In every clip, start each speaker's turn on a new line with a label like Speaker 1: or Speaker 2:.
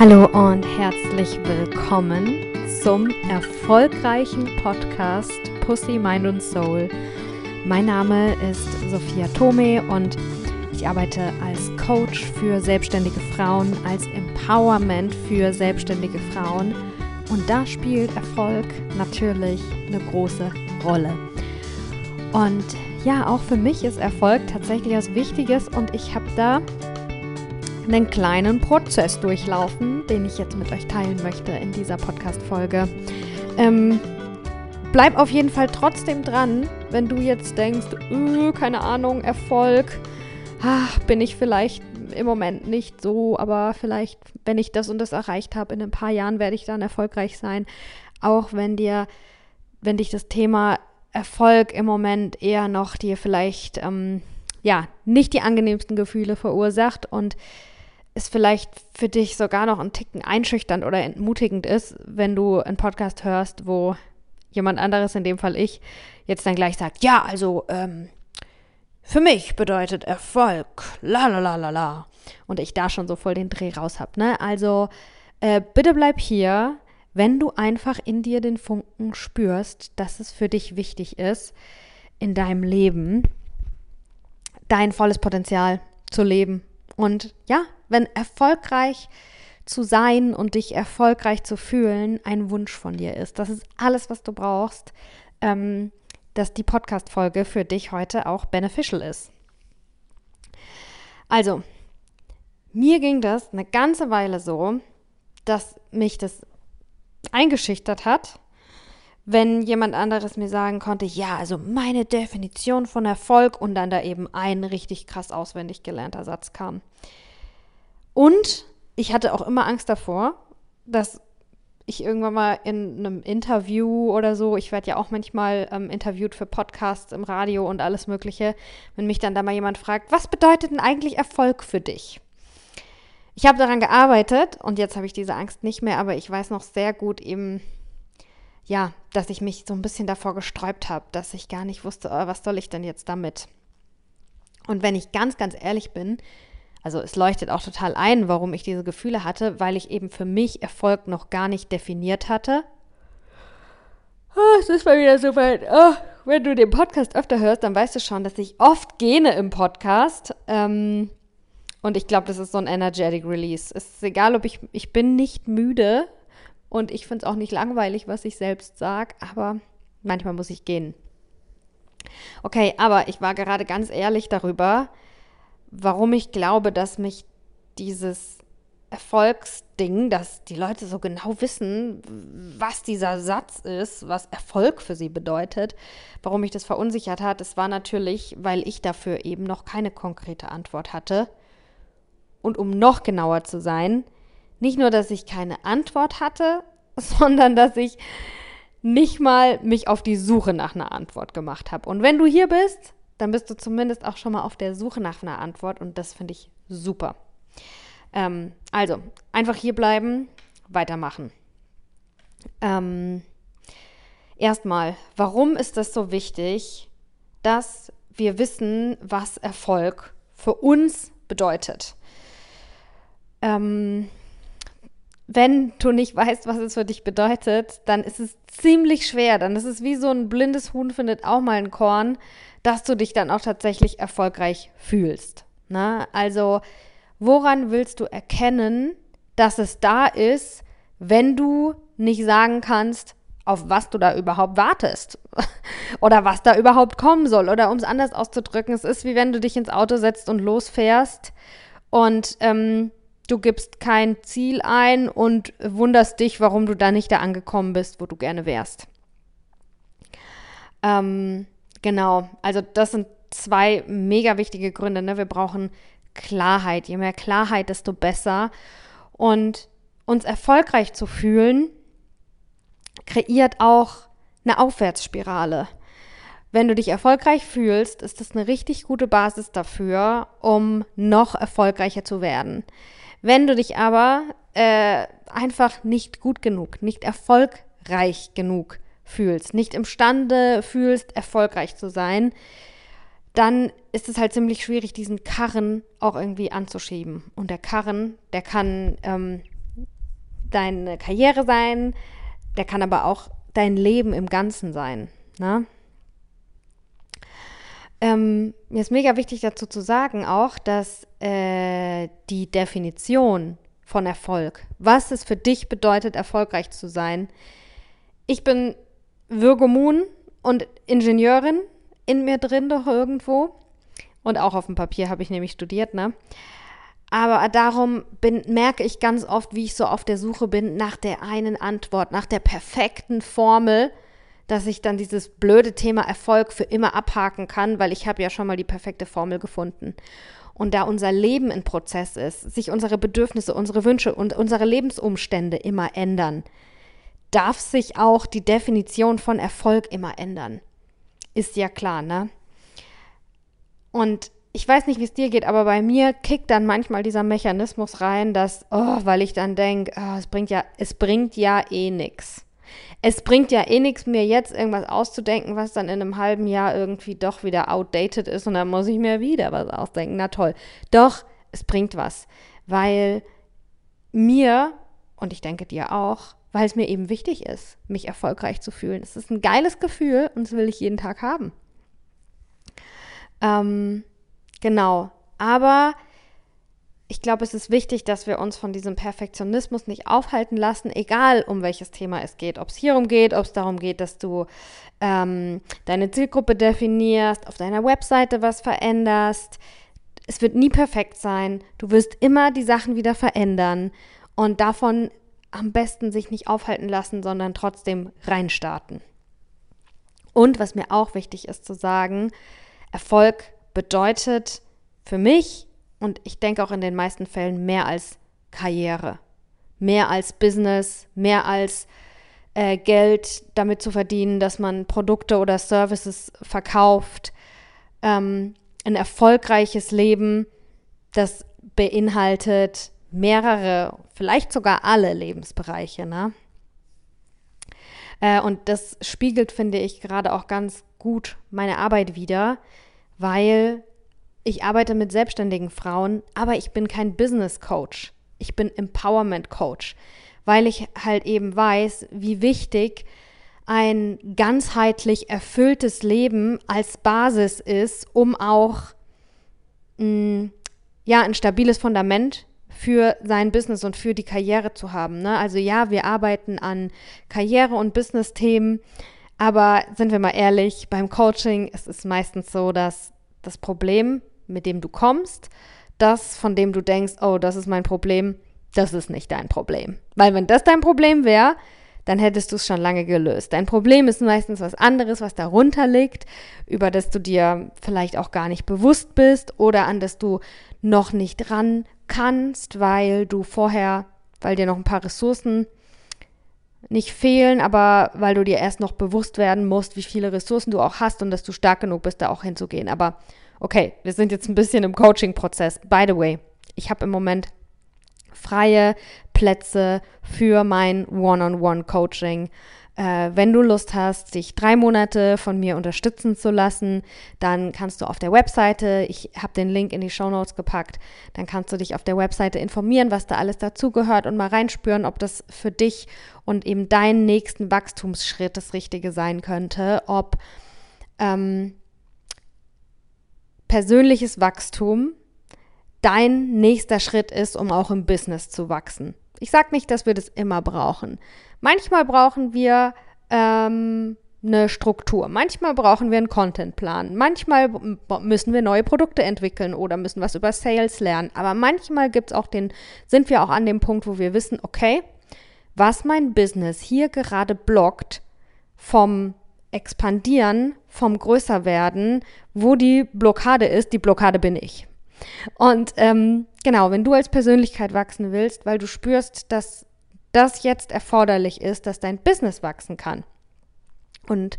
Speaker 1: Hallo und herzlich willkommen zum erfolgreichen Podcast Pussy, Mind und Soul. Mein Name ist Sophia Tome und ich arbeite als Coach für selbstständige Frauen, als Empowerment für selbstständige Frauen und da spielt Erfolg natürlich eine große Rolle. Und ja, auch für mich ist Erfolg tatsächlich was Wichtiges und ich habe da einen kleinen Prozess durchlaufen, den ich jetzt mit euch teilen möchte in dieser Podcast-Folge. Ähm, bleib auf jeden Fall trotzdem dran, wenn du jetzt denkst, öh, keine Ahnung, Erfolg, ach, bin ich vielleicht im Moment nicht so, aber vielleicht, wenn ich das und das erreicht habe, in ein paar Jahren werde ich dann erfolgreich sein. Auch wenn dir, wenn dich das Thema Erfolg im Moment eher noch dir vielleicht ähm, ja nicht die angenehmsten Gefühle verursacht und es vielleicht für dich sogar noch ein Ticken einschüchternd oder entmutigend ist, wenn du einen Podcast hörst, wo jemand anderes, in dem Fall ich, jetzt dann gleich sagt, ja, also ähm, für mich bedeutet Erfolg, la la la la la. Und ich da schon so voll den Dreh raus habe. Ne? Also äh, bitte bleib hier, wenn du einfach in dir den Funken spürst, dass es für dich wichtig ist, in deinem Leben dein volles Potenzial zu leben. Und ja, wenn erfolgreich zu sein und dich erfolgreich zu fühlen ein Wunsch von dir ist. Das ist alles, was du brauchst, ähm, dass die Podcast-Folge für dich heute auch beneficial ist. Also, mir ging das eine ganze Weile so, dass mich das eingeschüchtert hat, wenn jemand anderes mir sagen konnte, ja, also meine Definition von Erfolg und dann da eben ein richtig krass auswendig gelernter Satz kam. Und ich hatte auch immer Angst davor, dass ich irgendwann mal in einem Interview oder so, ich werde ja auch manchmal ähm, interviewt für Podcasts im Radio und alles Mögliche, wenn mich dann da mal jemand fragt, was bedeutet denn eigentlich Erfolg für dich? Ich habe daran gearbeitet und jetzt habe ich diese Angst nicht mehr, aber ich weiß noch sehr gut eben, ja, dass ich mich so ein bisschen davor gesträubt habe, dass ich gar nicht wusste, oh, was soll ich denn jetzt damit? Und wenn ich ganz, ganz ehrlich bin, also es leuchtet auch total ein, warum ich diese Gefühle hatte, weil ich eben für mich Erfolg noch gar nicht definiert hatte. Oh, es ist mal wieder so weit. Oh, wenn du den Podcast öfter hörst, dann weißt du schon, dass ich oft gähne im Podcast. Ähm, und ich glaube, das ist so ein energetic Release. Es ist egal, ob ich, ich bin nicht müde und ich finde es auch nicht langweilig, was ich selbst sage, aber manchmal muss ich gehen. Okay, aber ich war gerade ganz ehrlich darüber, warum ich glaube, dass mich dieses Erfolgsding, dass die Leute so genau wissen, was dieser Satz ist, was Erfolg für sie bedeutet, warum mich das verunsichert hat, das war natürlich, weil ich dafür eben noch keine konkrete Antwort hatte. Und um noch genauer zu sein, nicht nur, dass ich keine Antwort hatte, sondern dass ich nicht mal mich auf die Suche nach einer Antwort gemacht habe. Und wenn du hier bist, dann bist du zumindest auch schon mal auf der Suche nach einer Antwort und das finde ich super. Ähm, also, einfach hier bleiben, weitermachen. Ähm, erstmal, warum ist es so wichtig, dass wir wissen, was Erfolg für uns bedeutet? Ähm, wenn du nicht weißt, was es für dich bedeutet, dann ist es ziemlich schwer. Dann ist es wie so ein blindes Huhn findet auch mal ein Korn dass du dich dann auch tatsächlich erfolgreich fühlst. Ne? Also, woran willst du erkennen, dass es da ist, wenn du nicht sagen kannst, auf was du da überhaupt wartest oder was da überhaupt kommen soll. Oder um es anders auszudrücken, es ist wie wenn du dich ins Auto setzt und losfährst und ähm, du gibst kein Ziel ein und wunderst dich, warum du da nicht da angekommen bist, wo du gerne wärst. Ähm, Genau, also das sind zwei mega wichtige Gründe. Ne? Wir brauchen Klarheit. Je mehr Klarheit, desto besser. Und uns erfolgreich zu fühlen, kreiert auch eine Aufwärtsspirale. Wenn du dich erfolgreich fühlst, ist das eine richtig gute Basis dafür, um noch erfolgreicher zu werden. Wenn du dich aber äh, einfach nicht gut genug, nicht erfolgreich genug fühlst, nicht imstande fühlst, erfolgreich zu sein, dann ist es halt ziemlich schwierig, diesen Karren auch irgendwie anzuschieben. Und der Karren, der kann ähm, deine Karriere sein, der kann aber auch dein Leben im Ganzen sein. Ne? Ähm, mir ist mega wichtig dazu zu sagen auch, dass äh, die Definition von Erfolg, was es für dich bedeutet, erfolgreich zu sein. Ich bin Virgo Moon und Ingenieurin in mir drin doch irgendwo. Und auch auf dem Papier habe ich nämlich studiert, ne? Aber darum bin, merke ich ganz oft, wie ich so auf der Suche bin nach der einen Antwort, nach der perfekten Formel, dass ich dann dieses blöde Thema Erfolg für immer abhaken kann, weil ich habe ja schon mal die perfekte Formel gefunden. Und da unser Leben ein Prozess ist, sich unsere Bedürfnisse, unsere Wünsche und unsere Lebensumstände immer ändern, darf sich auch die Definition von Erfolg immer ändern. Ist ja klar, ne? Und ich weiß nicht, wie es dir geht, aber bei mir kickt dann manchmal dieser Mechanismus rein, dass, oh, weil ich dann denke, oh, es bringt ja, es bringt ja eh nichts. Es bringt ja eh nichts, mir jetzt irgendwas auszudenken, was dann in einem halben Jahr irgendwie doch wieder outdated ist und dann muss ich mir wieder was ausdenken. Na toll. Doch, es bringt was, weil mir, und ich denke dir auch, weil es mir eben wichtig ist, mich erfolgreich zu fühlen. Es ist ein geiles Gefühl und das will ich jeden Tag haben. Ähm, genau. Aber ich glaube, es ist wichtig, dass wir uns von diesem Perfektionismus nicht aufhalten lassen, egal um welches Thema es geht. Ob es hierum geht, ob es darum geht, dass du ähm, deine Zielgruppe definierst, auf deiner Webseite was veränderst. Es wird nie perfekt sein. Du wirst immer die Sachen wieder verändern. Und davon am besten sich nicht aufhalten lassen, sondern trotzdem reinstarten. Und was mir auch wichtig ist zu sagen, Erfolg bedeutet für mich und ich denke auch in den meisten Fällen mehr als Karriere, mehr als Business, mehr als äh, Geld damit zu verdienen, dass man Produkte oder Services verkauft. Ähm, ein erfolgreiches Leben, das beinhaltet mehrere, vielleicht sogar alle Lebensbereiche. Ne? Äh, und das spiegelt, finde ich, gerade auch ganz gut meine Arbeit wieder, weil ich arbeite mit selbstständigen Frauen, aber ich bin kein Business Coach. Ich bin Empowerment Coach, weil ich halt eben weiß, wie wichtig ein ganzheitlich erfülltes Leben als Basis ist, um auch mh, mm, ja ein stabiles Fundament für sein Business und für die Karriere zu haben. Ne? Also ja, wir arbeiten an Karriere- und Business-Themen, aber sind wir mal ehrlich, beim Coaching ist es meistens so, dass das Problem, mit dem du kommst, das, von dem du denkst, oh, das ist mein Problem, das ist nicht dein Problem. Weil wenn das dein Problem wäre, dann hättest du es schon lange gelöst. Dein Problem ist meistens was anderes, was darunter liegt, über das du dir vielleicht auch gar nicht bewusst bist oder an das du noch nicht ran kannst, weil du vorher, weil dir noch ein paar Ressourcen nicht fehlen, aber weil du dir erst noch bewusst werden musst, wie viele Ressourcen du auch hast und dass du stark genug bist, da auch hinzugehen. Aber okay, wir sind jetzt ein bisschen im Coaching-Prozess. By the way, ich habe im Moment freie Plätze für mein One-on-One-Coaching. Äh, wenn du Lust hast, dich drei Monate von mir unterstützen zu lassen, dann kannst du auf der Webseite, ich habe den Link in die Show Notes gepackt, dann kannst du dich auf der Webseite informieren, was da alles dazugehört und mal reinspüren, ob das für dich und eben deinen nächsten Wachstumsschritt das Richtige sein könnte, ob ähm, persönliches Wachstum dein nächster Schritt ist, um auch im Business zu wachsen. Ich sage nicht, dass wir das immer brauchen. Manchmal brauchen wir ähm, eine Struktur. Manchmal brauchen wir einen Contentplan. Manchmal müssen wir neue Produkte entwickeln oder müssen was über Sales lernen. Aber manchmal gibt's auch den, sind wir auch an dem Punkt, wo wir wissen, okay, was mein Business hier gerade blockt vom Expandieren, vom Größerwerden, wo die Blockade ist, die Blockade bin ich. Und ähm, genau, wenn du als Persönlichkeit wachsen willst, weil du spürst, dass das jetzt erforderlich ist, dass dein Business wachsen kann. Und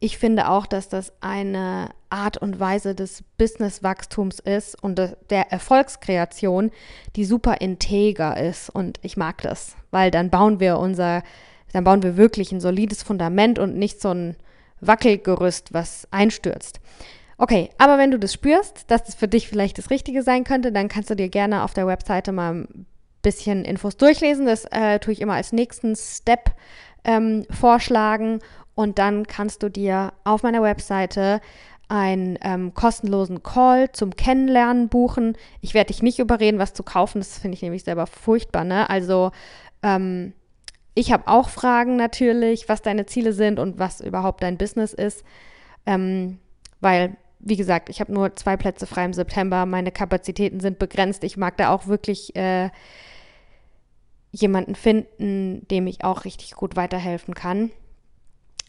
Speaker 1: ich finde auch, dass das eine Art und Weise des Businesswachstums ist und der Erfolgskreation, die super integer ist. Und ich mag das, weil dann bauen wir unser, dann bauen wir wirklich ein solides Fundament und nicht so ein Wackelgerüst, was einstürzt. Okay, aber wenn du das spürst, dass das für dich vielleicht das Richtige sein könnte, dann kannst du dir gerne auf der Webseite mal bisschen Infos durchlesen. Das äh, tue ich immer als nächsten Step ähm, vorschlagen. Und dann kannst du dir auf meiner Webseite einen ähm, kostenlosen Call zum Kennenlernen buchen. Ich werde dich nicht überreden, was zu kaufen. Das finde ich nämlich selber furchtbar. Ne? Also ähm, ich habe auch Fragen natürlich, was deine Ziele sind und was überhaupt dein Business ist. Ähm, weil, wie gesagt, ich habe nur zwei Plätze frei im September. Meine Kapazitäten sind begrenzt. Ich mag da auch wirklich äh, jemanden finden, dem ich auch richtig gut weiterhelfen kann.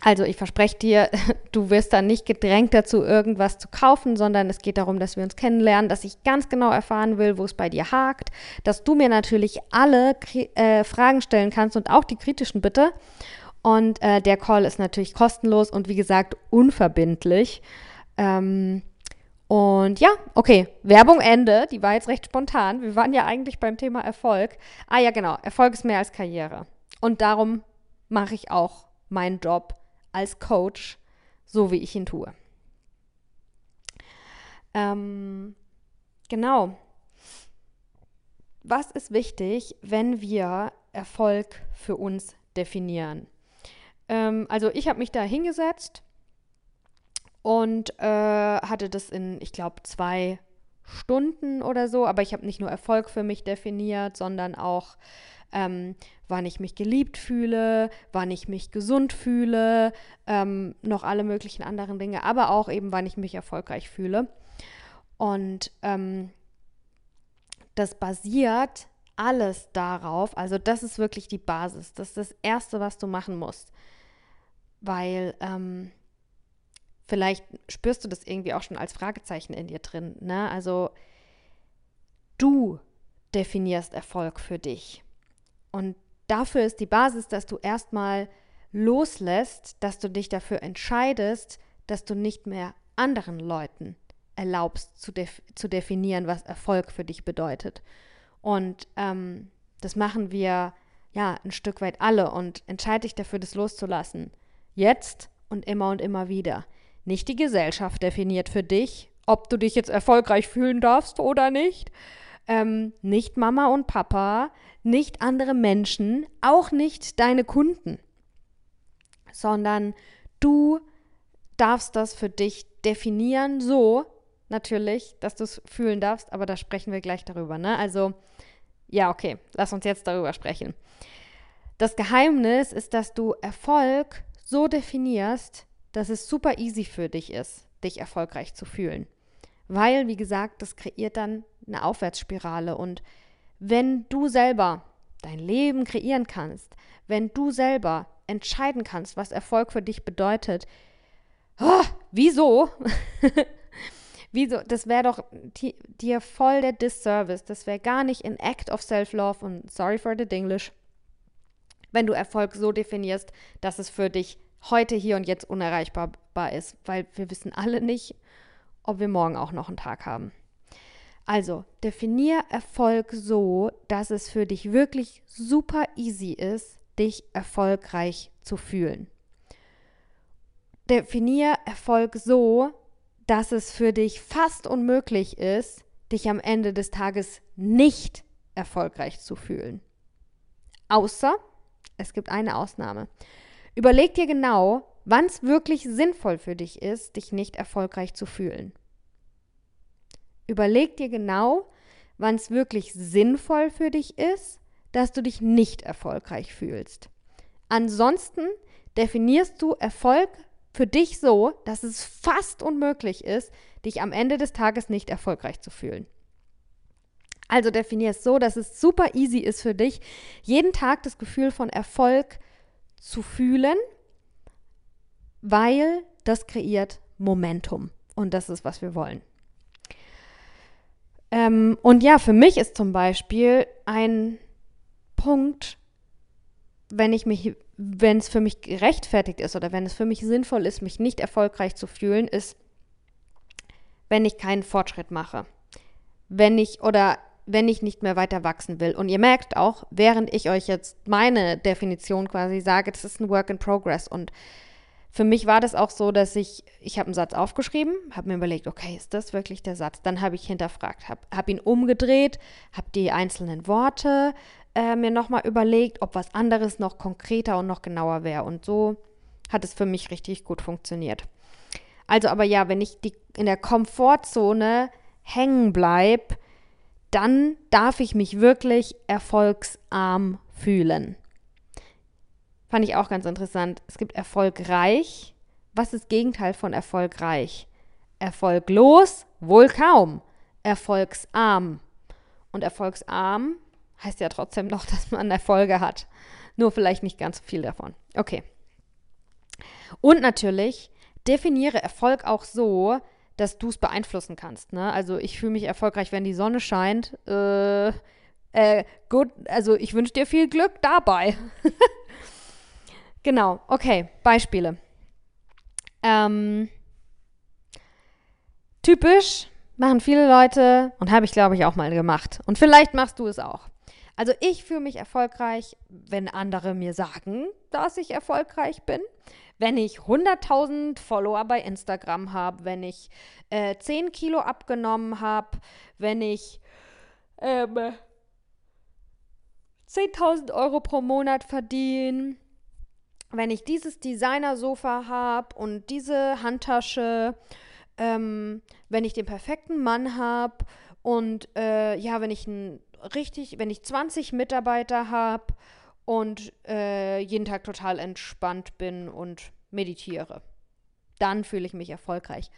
Speaker 1: Also ich verspreche dir, du wirst dann nicht gedrängt dazu, irgendwas zu kaufen, sondern es geht darum, dass wir uns kennenlernen, dass ich ganz genau erfahren will, wo es bei dir hakt, dass du mir natürlich alle äh, Fragen stellen kannst und auch die kritischen bitte. Und äh, der Call ist natürlich kostenlos und wie gesagt unverbindlich. Ähm, und ja, okay, Werbung Ende. Die war jetzt recht spontan. Wir waren ja eigentlich beim Thema Erfolg. Ah ja, genau, Erfolg ist mehr als Karriere. Und darum mache ich auch meinen Job als Coach, so wie ich ihn tue. Ähm, genau. Was ist wichtig, wenn wir Erfolg für uns definieren? Ähm, also ich habe mich da hingesetzt und äh, hatte das in, ich glaube, zwei Stunden oder so, aber ich habe nicht nur Erfolg für mich definiert, sondern auch ähm, wann ich mich geliebt fühle, wann ich mich gesund fühle, ähm, noch alle möglichen anderen Dinge, aber auch eben, wann ich mich erfolgreich fühle. Und ähm, das basiert alles darauf, also das ist wirklich die Basis, das ist das Erste, was du machen musst. Weil ähm, vielleicht spürst du das irgendwie auch schon als Fragezeichen in dir drin. Ne? Also du definierst Erfolg für dich. Und dafür ist die Basis, dass du erstmal loslässt, dass du dich dafür entscheidest, dass du nicht mehr anderen Leuten erlaubst zu, def zu definieren, was Erfolg für dich bedeutet. Und ähm, das machen wir ja ein Stück weit alle und entscheide dich dafür, das loszulassen. Jetzt und immer und immer wieder. Nicht die Gesellschaft definiert für dich, ob du dich jetzt erfolgreich fühlen darfst oder nicht, ähm, nicht Mama und Papa, nicht andere Menschen, auch nicht deine Kunden, sondern du darfst das für dich definieren, so natürlich, dass du es fühlen darfst, aber da sprechen wir gleich darüber. Ne? Also, ja, okay, lass uns jetzt darüber sprechen. Das Geheimnis ist, dass du Erfolg so definierst, dass es super easy für dich ist, dich erfolgreich zu fühlen. Weil, wie gesagt, das kreiert dann eine Aufwärtsspirale. Und wenn du selber dein Leben kreieren kannst, wenn du selber entscheiden kannst, was Erfolg für dich bedeutet, oh, wieso? wieso? Das wäre doch dir voll der Disservice. Das wäre gar nicht ein Act of Self-Love und sorry for the English, wenn du Erfolg so definierst, dass es für dich heute, hier und jetzt unerreichbar ist, weil wir wissen alle nicht, ob wir morgen auch noch einen Tag haben. Also, definier Erfolg so, dass es für dich wirklich super easy ist, dich erfolgreich zu fühlen. Definier Erfolg so, dass es für dich fast unmöglich ist, dich am Ende des Tages nicht erfolgreich zu fühlen. Außer, es gibt eine Ausnahme. Überleg dir genau, wann es wirklich sinnvoll für dich ist, dich nicht erfolgreich zu fühlen. Überleg dir genau, wann es wirklich sinnvoll für dich ist, dass du dich nicht erfolgreich fühlst. Ansonsten definierst du Erfolg für dich so, dass es fast unmöglich ist, dich am Ende des Tages nicht erfolgreich zu fühlen. Also definier es so, dass es super easy ist für dich, jeden Tag das Gefühl von Erfolg zu fühlen, weil das kreiert Momentum. Und das ist, was wir wollen. Ähm, und ja, für mich ist zum Beispiel ein Punkt, wenn ich mich, wenn es für mich gerechtfertigt ist oder wenn es für mich sinnvoll ist, mich nicht erfolgreich zu fühlen, ist, wenn ich keinen Fortschritt mache. Wenn ich oder wenn ich nicht mehr weiter wachsen will. Und ihr merkt auch, während ich euch jetzt meine Definition quasi sage, das ist ein Work in Progress und für mich war das auch so, dass ich, ich habe einen Satz aufgeschrieben, habe mir überlegt, okay, ist das wirklich der Satz? Dann habe ich hinterfragt, habe hab ihn umgedreht, habe die einzelnen Worte äh, mir nochmal überlegt, ob was anderes noch konkreter und noch genauer wäre. Und so hat es für mich richtig gut funktioniert. Also aber ja, wenn ich die, in der Komfortzone hängen bleibe, dann darf ich mich wirklich erfolgsarm fühlen. Fand ich auch ganz interessant. Es gibt erfolgreich. Was ist Gegenteil von erfolgreich? Erfolglos? Wohl kaum. Erfolgsarm. Und erfolgsarm heißt ja trotzdem noch, dass man Erfolge hat. Nur vielleicht nicht ganz so viel davon. Okay. Und natürlich definiere Erfolg auch so, dass du es beeinflussen kannst. Ne? Also ich fühle mich erfolgreich, wenn die Sonne scheint. Äh, äh, gut, also ich wünsche dir viel Glück dabei. Genau, okay, Beispiele. Ähm, typisch machen viele Leute und habe ich, glaube ich, auch mal gemacht. Und vielleicht machst du es auch. Also ich fühle mich erfolgreich, wenn andere mir sagen, dass ich erfolgreich bin. Wenn ich 100.000 Follower bei Instagram habe, wenn ich äh, 10 Kilo abgenommen habe, wenn ich ähm, 10.000 Euro pro Monat verdiene, wenn ich dieses Designer-Sofa habe und diese Handtasche, ähm, wenn ich den perfekten Mann habe und äh, ja, wenn ich ein richtig, wenn ich 20 Mitarbeiter habe und äh, jeden Tag total entspannt bin und meditiere, dann fühle ich mich erfolgreich.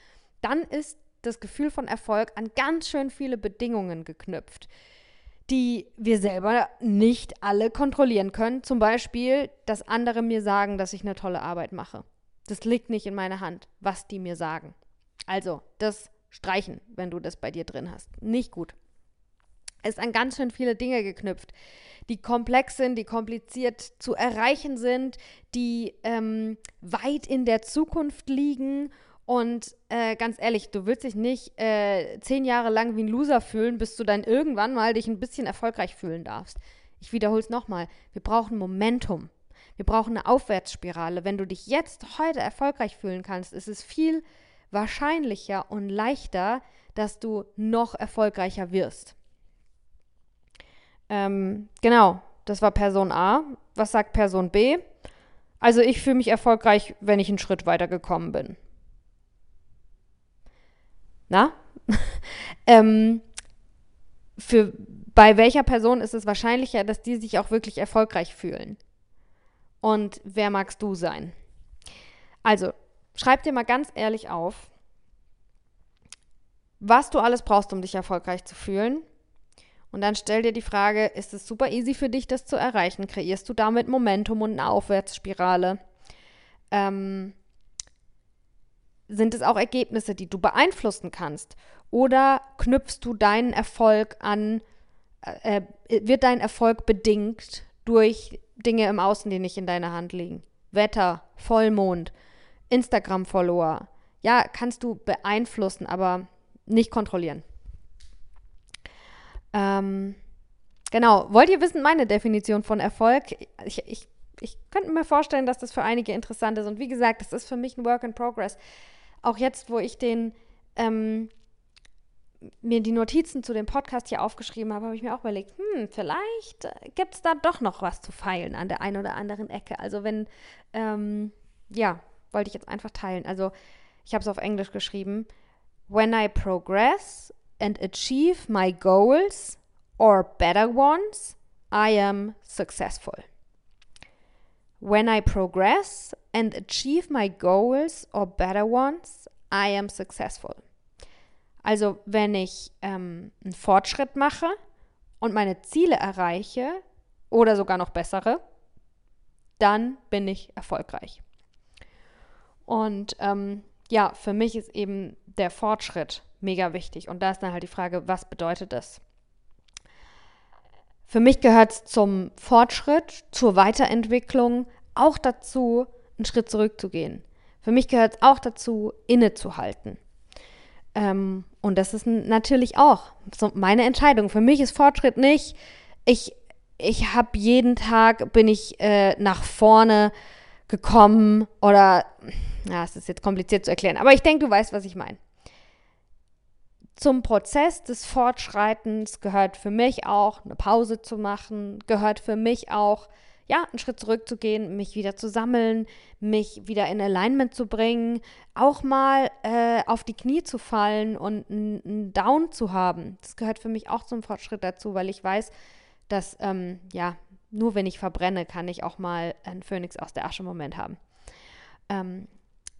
Speaker 1: Dann ist das Gefühl von Erfolg an ganz schön viele Bedingungen geknüpft die wir selber nicht alle kontrollieren können. Zum Beispiel, dass andere mir sagen, dass ich eine tolle Arbeit mache. Das liegt nicht in meiner Hand, was die mir sagen. Also, das streichen, wenn du das bei dir drin hast. Nicht gut. Ist an ganz schön viele Dinge geknüpft, die komplex sind, die kompliziert zu erreichen sind, die ähm, weit in der Zukunft liegen und äh, ganz ehrlich, du willst dich nicht äh, zehn Jahre lang wie ein Loser fühlen, bis du dann irgendwann mal dich ein bisschen erfolgreich fühlen darfst. Ich wiederhole es nochmal. Wir brauchen Momentum. Wir brauchen eine Aufwärtsspirale. Wenn du dich jetzt heute erfolgreich fühlen kannst, ist es viel wahrscheinlicher und leichter, dass du noch erfolgreicher wirst. Ähm, genau, das war Person A. Was sagt Person B? Also ich fühle mich erfolgreich, wenn ich einen Schritt weiter gekommen bin. Na? ähm, für bei welcher Person ist es wahrscheinlicher, dass die sich auch wirklich erfolgreich fühlen? Und wer magst du sein? Also, schreib dir mal ganz ehrlich auf, was du alles brauchst, um dich erfolgreich zu fühlen. Und dann stell dir die Frage, ist es super easy für dich, das zu erreichen? Kreierst du damit Momentum und eine Aufwärtsspirale? Ähm, sind es auch Ergebnisse, die du beeinflussen kannst? Oder knüpfst du deinen Erfolg an, äh, äh, wird dein Erfolg bedingt durch Dinge im Außen, die nicht in deiner Hand liegen? Wetter, Vollmond, Instagram-Follower. Ja, kannst du beeinflussen, aber nicht kontrollieren. Ähm, genau. Wollt ihr wissen, meine Definition von Erfolg? Ich, ich, ich könnte mir vorstellen, dass das für einige interessant ist. Und wie gesagt, das ist für mich ein Work in Progress auch jetzt, wo ich den ähm, mir die Notizen zu dem Podcast hier aufgeschrieben habe, habe ich mir auch überlegt, hm, vielleicht äh, gibt es da doch noch was zu feilen an der einen oder anderen Ecke. Also wenn, ähm, ja, wollte ich jetzt einfach teilen. Also ich habe es auf Englisch geschrieben. When I progress and achieve my goals or better ones, I am successful. When I progress and achieve my goals or better ones, I am successful. Also wenn ich ähm, einen Fortschritt mache und meine Ziele erreiche oder sogar noch bessere, dann bin ich erfolgreich. Und ähm, ja, für mich ist eben der Fortschritt mega wichtig. Und da ist dann halt die Frage, was bedeutet das? Für mich gehört es zum Fortschritt, zur Weiterentwicklung auch dazu, einen Schritt zurückzugehen. Für mich gehört es auch dazu, innezuhalten. Ähm, und das ist natürlich auch so meine Entscheidung. Für mich ist Fortschritt nicht, ich, ich habe jeden Tag, bin ich äh, nach vorne gekommen oder, ja, es ist jetzt kompliziert zu erklären, aber ich denke, du weißt, was ich meine. Zum Prozess des Fortschreitens gehört für mich auch eine Pause zu machen, gehört für mich auch ja, einen Schritt zurückzugehen, mich wieder zu sammeln, mich wieder in Alignment zu bringen, auch mal äh, auf die Knie zu fallen und einen Down zu haben. Das gehört für mich auch zum Fortschritt dazu, weil ich weiß, dass, ähm, ja, nur wenn ich verbrenne, kann ich auch mal einen Phönix aus der Asche Moment haben. Ähm,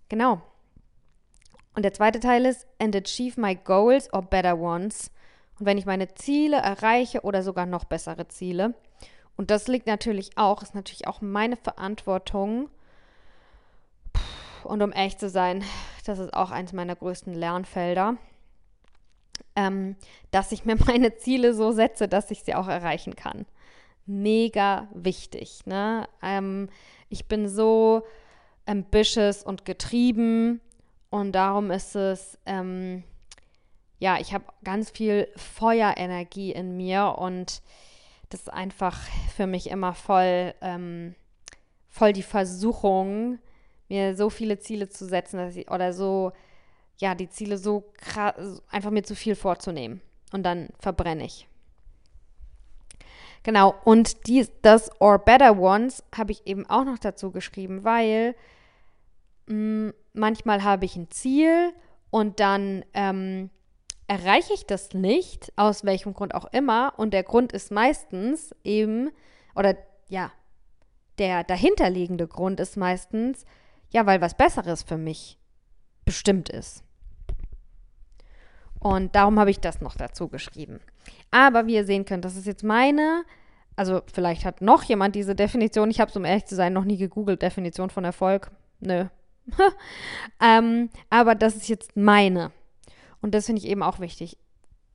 Speaker 1: genau. Und der zweite Teil ist, and achieve my goals or better ones. Und wenn ich meine Ziele erreiche oder sogar noch bessere Ziele. Und das liegt natürlich auch, ist natürlich auch meine Verantwortung. Und um echt zu sein, das ist auch eines meiner größten Lernfelder, ähm, dass ich mir meine Ziele so setze, dass ich sie auch erreichen kann. Mega wichtig. Ne? Ähm, ich bin so ambitious und getrieben und darum ist es, ähm, ja, ich habe ganz viel Feuerenergie in mir und das einfach für mich immer voll, ähm, voll die Versuchung, mir so viele Ziele zu setzen, dass ich, oder so, ja, die Ziele so krass, einfach mir zu viel vorzunehmen. Und dann verbrenne ich. Genau, und die, das Or Better Ones habe ich eben auch noch dazu geschrieben, weil mh, mm, manchmal habe ich ein Ziel und dann ähm, erreiche ich das nicht, aus welchem Grund auch immer. Und der Grund ist meistens eben, oder ja, der dahinterliegende Grund ist meistens, ja, weil was Besseres für mich bestimmt ist. Und darum habe ich das noch dazu geschrieben. Aber wie ihr sehen könnt, das ist jetzt meine, also vielleicht hat noch jemand diese Definition, ich habe es um ehrlich zu sein noch nie gegoogelt, Definition von Erfolg. Nö. ähm, aber das ist jetzt meine. Und das finde ich eben auch wichtig.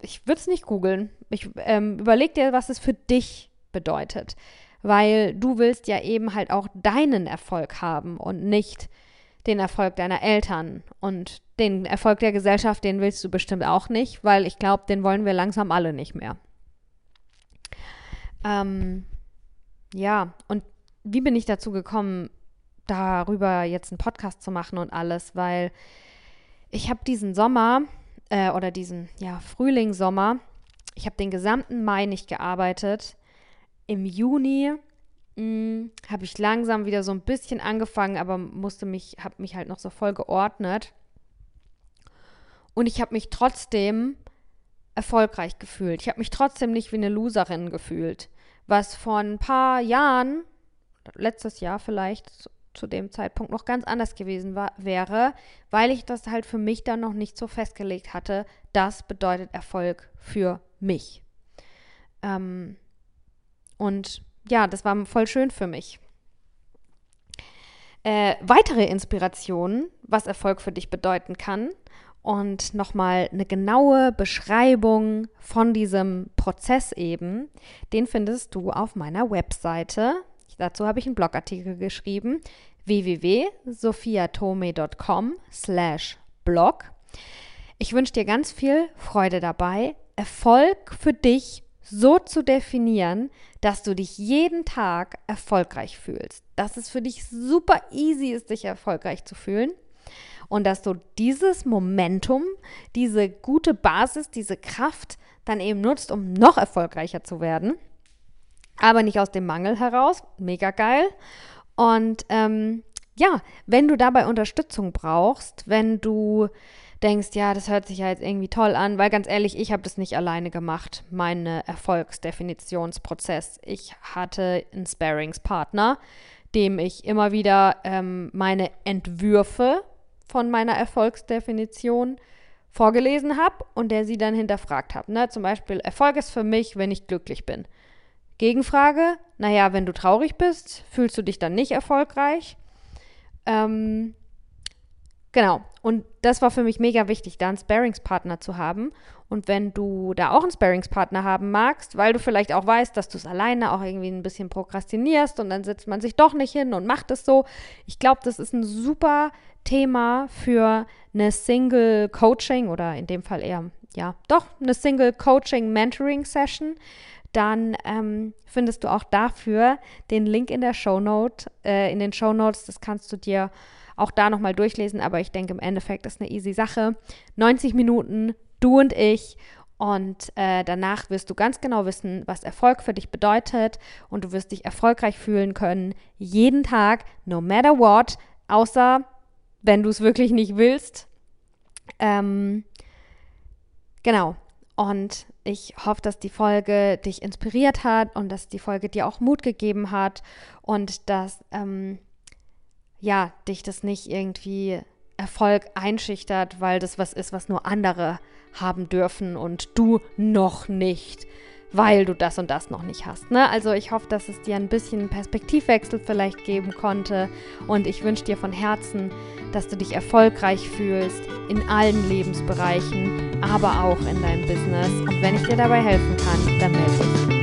Speaker 1: Ich würde es nicht googeln. Ich ähm, überleg dir, was es für dich bedeutet. Weil du willst ja eben halt auch deinen Erfolg haben und nicht den Erfolg deiner Eltern. Und den Erfolg der Gesellschaft, den willst du bestimmt auch nicht, weil ich glaube, den wollen wir langsam alle nicht mehr. Ähm, ja, und wie bin ich dazu gekommen, darüber jetzt einen Podcast zu machen und alles? Weil ich habe diesen Sommer äh, oder diesen ja, Frühling, Sommer. Ich habe den gesamten Mai nicht gearbeitet. Im Juni hm, habe ich langsam wieder so ein bisschen angefangen, aber musste mich, habe mich halt noch so voll geordnet. Und ich habe mich trotzdem erfolgreich gefühlt. Ich habe mich trotzdem nicht wie eine Loserin gefühlt. Was vor ein paar Jahren, letztes Jahr vielleicht, zu dem Zeitpunkt noch ganz anders gewesen war, wäre, weil ich das halt für mich dann noch nicht so festgelegt hatte. Das bedeutet Erfolg für mich. Ähm, und ja, das war voll schön für mich. Äh, weitere Inspirationen, was Erfolg für dich bedeuten kann und nochmal eine genaue Beschreibung von diesem Prozess eben, den findest du auf meiner Webseite Dazu habe ich einen Blogartikel geschrieben, www.sophiatome.com slash blog. Ich wünsche dir ganz viel Freude dabei, Erfolg für dich so zu definieren, dass du dich jeden Tag erfolgreich fühlst. Dass es für dich super easy ist, dich erfolgreich zu fühlen. Und dass du dieses Momentum, diese gute Basis, diese Kraft dann eben nutzt, um noch erfolgreicher zu werden aber nicht aus dem Mangel heraus. Mega geil. Und ähm, ja, wenn du dabei Unterstützung brauchst, wenn du denkst, ja, das hört sich ja jetzt irgendwie toll an, weil ganz ehrlich, ich habe das nicht alleine gemacht, meinen Erfolgsdefinitionsprozess. Ich hatte einen Sparingspartner, dem ich immer wieder ähm, meine Entwürfe von meiner Erfolgsdefinition vorgelesen habe und der sie dann hinterfragt habe. Ne? Zum Beispiel, Erfolg ist für mich, wenn ich glücklich bin. Gegenfrage, naja, wenn du traurig bist, fühlst du dich dann nicht erfolgreich? Ähm, genau, und das war für mich mega wichtig, da einen Sparingspartner zu haben. Und wenn du da auch einen Sparingspartner haben magst, weil du vielleicht auch weißt, dass du es alleine auch irgendwie ein bisschen prokrastinierst und dann setzt man sich doch nicht hin und macht es so. Ich glaube, das ist ein super Thema für eine Single Coaching oder in dem Fall eher ja, doch eine Single Coaching Mentoring Session, dann ähm, findest du auch dafür den Link in der Show Note, äh, in den Show Notes. Das kannst du dir auch da nochmal durchlesen, aber ich denke, im Endeffekt ist eine easy Sache. 90 Minuten, du und ich. Und äh, danach wirst du ganz genau wissen, was Erfolg für dich bedeutet. Und du wirst dich erfolgreich fühlen können, jeden Tag, no matter what, außer wenn du es wirklich nicht willst. Ähm, genau. Und ich hoffe, dass die Folge dich inspiriert hat und dass die Folge dir auch Mut gegeben hat und dass ähm, ja dich das nicht irgendwie Erfolg einschüchtert, weil das was ist, was nur andere haben dürfen und du noch nicht weil du das und das noch nicht hast. Ne? Also ich hoffe, dass es dir ein bisschen Perspektivwechsel vielleicht geben konnte und ich wünsche dir von Herzen, dass du dich erfolgreich fühlst in allen Lebensbereichen, aber auch in deinem Business. Und wenn ich dir dabei helfen kann, dann melde dich.